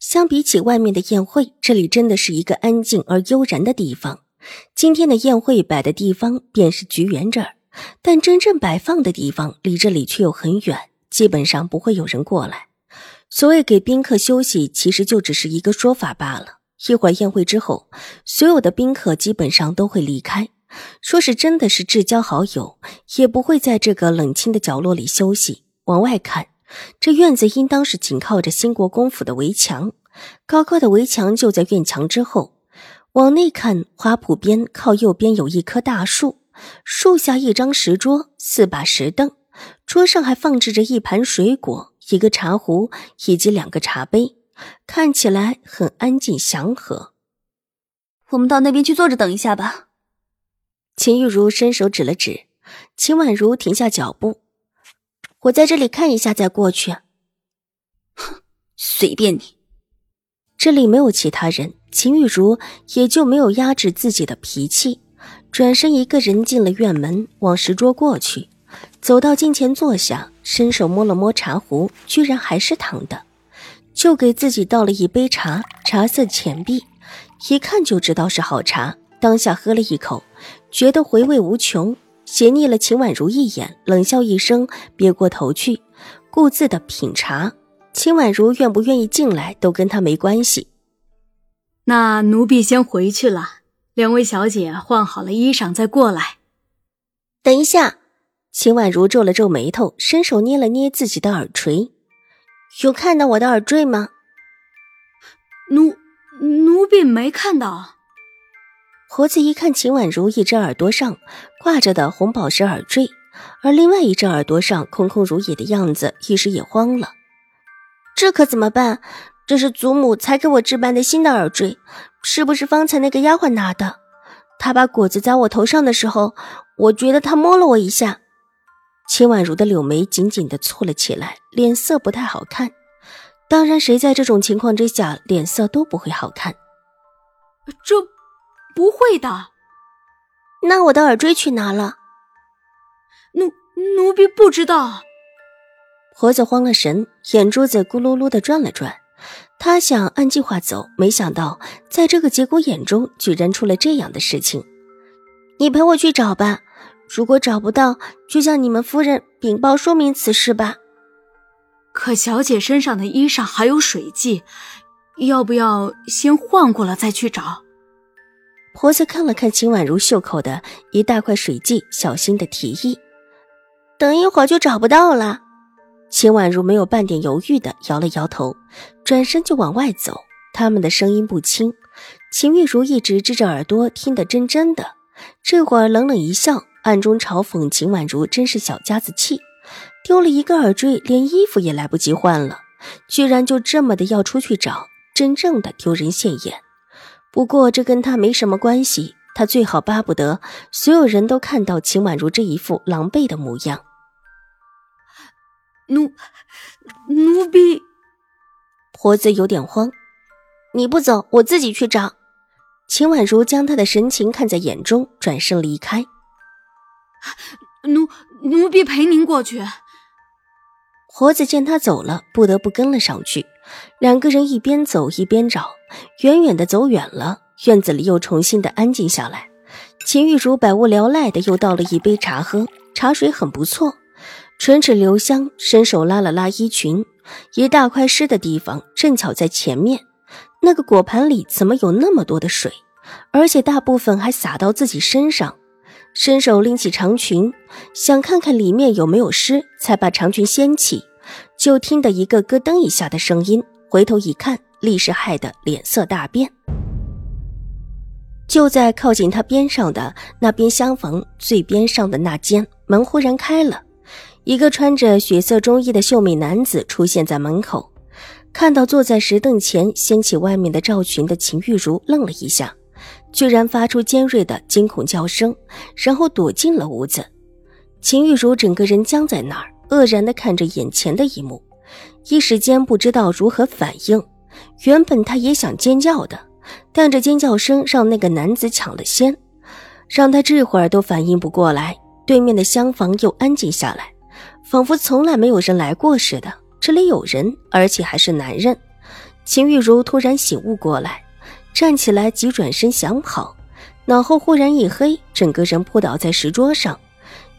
相比起外面的宴会，这里真的是一个安静而悠然的地方。今天的宴会摆的地方便是菊园这儿，但真正摆放的地方离这里却又很远，基本上不会有人过来。所谓给宾客休息，其实就只是一个说法罢了。一会儿宴会之后，所有的宾客基本上都会离开。说是真的是至交好友，也不会在这个冷清的角落里休息。往外看。这院子应当是紧靠着兴国公府的围墙，高高的围墙就在院墙之后。往内看，花圃边靠右边有一棵大树，树下一张石桌，四把石凳，桌上还放置着一盘水果、一个茶壶以及两个茶杯，看起来很安静祥和。我们到那边去坐着等一下吧。秦玉茹伸手指了指，秦婉如停下脚步。我在这里看一下，再过去。哼，随便你。这里没有其他人，秦玉茹也就没有压制自己的脾气，转身一个人进了院门，往石桌过去，走到近前坐下，伸手摸了摸茶壶，居然还是烫的，就给自己倒了一杯茶，茶色浅碧，一看就知道是好茶。当下喝了一口，觉得回味无穷。斜睨了秦婉如一眼，冷笑一声，别过头去，顾自的品茶。秦婉如愿不愿意进来，都跟他没关系。那奴婢先回去了，两位小姐换好了衣裳再过来。等一下，秦婉如皱了皱眉头，伸手捏了捏自己的耳垂，有看到我的耳坠吗？奴奴婢没看到。婆子一看秦婉如一只耳朵上挂着的红宝石耳坠，而另外一只耳朵上空空如也的样子，一时也慌了。这可怎么办？这是祖母才给我置办的新的耳坠，是不是方才那个丫鬟拿的？她把果子砸我头上的时候，我觉得她摸了我一下。秦婉如的柳眉紧紧的蹙了起来，脸色不太好看。当然，谁在这种情况之下脸色都不会好看。这。不会的，那我的耳坠去哪了？奴奴婢不知道。婆子慌了神，眼珠子咕噜噜的转了转。她想按计划走，没想到在这个节骨眼中，居然出了这样的事情。你陪我去找吧，如果找不到，就向你们夫人禀报说明此事吧。可小姐身上的衣裳还有水迹，要不要先换过了再去找？婆子看了看秦婉如袖口的一大块水迹，小心的提议：“等一会儿就找不到了。”秦婉如没有半点犹豫的摇了摇头，转身就往外走。他们的声音不轻，秦玉茹一直支着耳朵听得真真的，这会儿冷冷一笑，暗中嘲讽秦婉如真是小家子气，丢了一个耳坠，连衣服也来不及换了，居然就这么的要出去找，真正的丢人现眼。不过这跟他没什么关系，他最好巴不得所有人都看到秦婉如这一副狼狈的模样。奴奴婢，婆子有点慌，你不走，我自己去找。秦婉如将他的神情看在眼中，转身离开。奴奴婢陪您过去。婆子见他走了，不得不跟了上去。两个人一边走一边找，远远的走远了，院子里又重新的安静下来。秦玉茹百无聊赖的又倒了一杯茶喝，茶水很不错，唇齿留香，伸手拉了拉衣裙，一大块湿的地方正巧在前面。那个果盘里怎么有那么多的水，而且大部分还洒到自己身上？伸手拎起长裙，想看看里面有没有湿，才把长裙掀起。就听得一个咯噔一下的声音，回头一看，立时害得脸色大变。就在靠近他边上的那边厢房最边上的那间门忽然开了，一个穿着血色中衣的秀美男子出现在门口，看到坐在石凳前掀起外面的罩裙的秦玉茹，愣了一下，居然发出尖锐的惊恐叫声，然后躲进了屋子。秦玉茹整个人僵在那儿，愕然的看着眼前的一幕，一时间不知道如何反应。原本他也想尖叫的，但这尖叫声让那个男子抢了先，让他这会儿都反应不过来。对面的厢房又安静下来，仿佛从来没有人来过似的。这里有人，而且还是男人。秦玉茹突然醒悟过来，站起来急转身想跑，脑后忽然一黑，整个人扑倒在石桌上。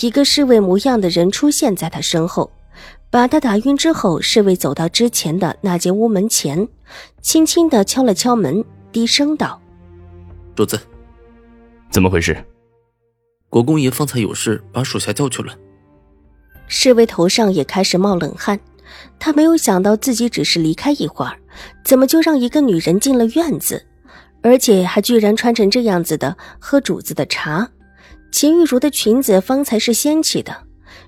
一个侍卫模样的人出现在他身后，把他打晕之后，侍卫走到之前的那间屋门前，轻轻的敲了敲门，低声道：“主子，怎么回事？国公爷方才有事，把属下叫去了。”侍卫头上也开始冒冷汗，他没有想到自己只是离开一会儿，怎么就让一个女人进了院子，而且还居然穿成这样子的喝主子的茶。秦玉茹的裙子方才是掀起的，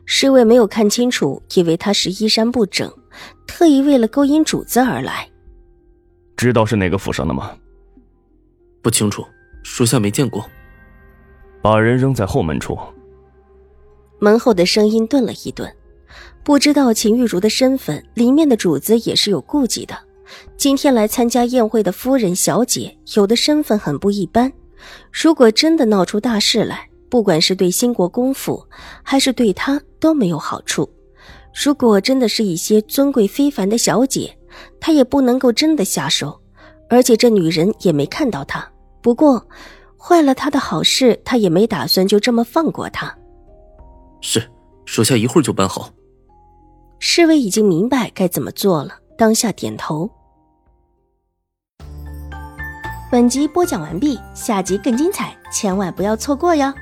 侍卫没有看清楚，以为她是衣衫不整，特意为了勾引主子而来。知道是哪个府上的吗？不清楚，属下没见过。把人扔在后门处。门后的声音顿了一顿，不知道秦玉茹的身份，里面的主子也是有顾忌的。今天来参加宴会的夫人、小姐，有的身份很不一般，如果真的闹出大事来。不管是对新国公府，还是对他都没有好处。如果真的是一些尊贵非凡的小姐，他也不能够真的下手。而且这女人也没看到他。不过，坏了他的好事，他也没打算就这么放过他。是，属下一会儿就办好。侍卫已经明白该怎么做了，当下点头。本集播讲完毕，下集更精彩，千万不要错过哟。